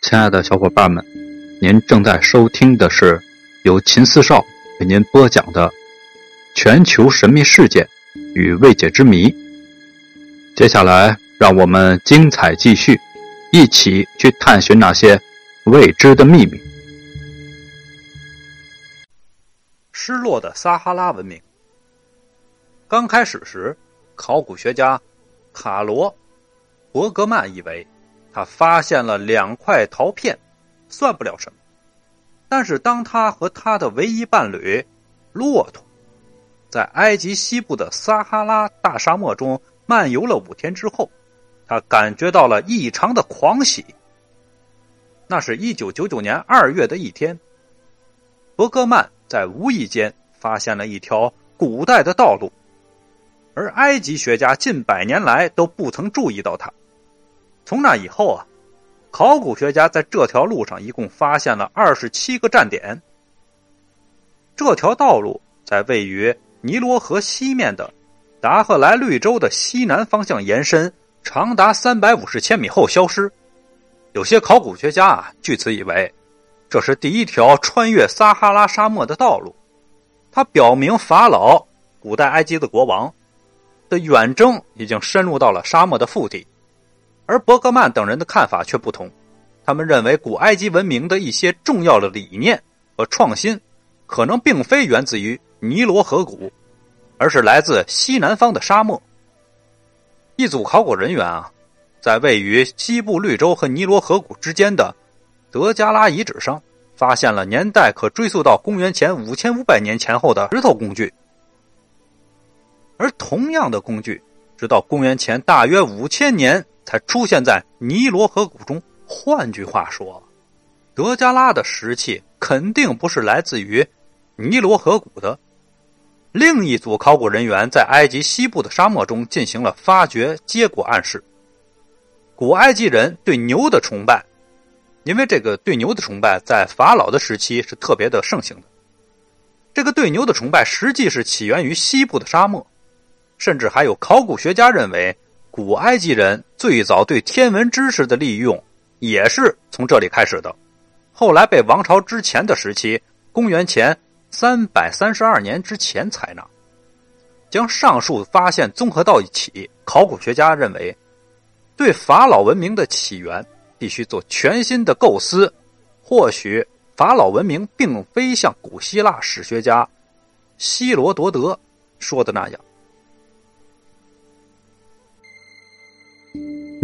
亲爱的小伙伴们，您正在收听的是由秦四少为您播讲的《全球神秘事件与未解之谜》。接下来，让我们精彩继续，一起去探寻那些未知的秘密。失落的撒哈拉文明。刚开始时，考古学家卡罗·伯格曼以为。他发现了两块陶片，算不了什么。但是，当他和他的唯一伴侣骆驼在埃及西部的撒哈拉大沙漠中漫游了五天之后，他感觉到了异常的狂喜。那是一九九九年二月的一天，伯格曼在无意间发现了一条古代的道路，而埃及学家近百年来都不曾注意到它。从那以后啊，考古学家在这条路上一共发现了二十七个站点。这条道路在位于尼罗河西面的达赫莱绿洲的西南方向延伸，长达三百五十千米后消失。有些考古学家啊，据此以为这是第一条穿越撒哈拉沙漠的道路。它表明法老古代埃及的国王的远征已经深入到了沙漠的腹地。而伯格曼等人的看法却不同，他们认为古埃及文明的一些重要的理念和创新，可能并非源自于尼罗河谷，而是来自西南方的沙漠。一组考古人员啊，在位于西部绿洲和尼罗河谷之间的德加拉遗址上，发现了年代可追溯到公元前五千五百年前后的石头工具，而同样的工具，直到公元前大约五千年。才出现在尼罗河谷中。换句话说，德加拉的石器肯定不是来自于尼罗河谷的。另一组考古人员在埃及西部的沙漠中进行了发掘，结果暗示，古埃及人对牛的崇拜，因为这个对牛的崇拜在法老的时期是特别的盛行的。这个对牛的崇拜实际是起源于西部的沙漠，甚至还有考古学家认为。古埃及人最早对天文知识的利用也是从这里开始的，后来被王朝之前的时期（公元前三百三十二年之前）采纳。将上述发现综合到一起，考古学家认为，对法老文明的起源必须做全新的构思。或许法老文明并非像古希腊史学家希罗多德说的那样。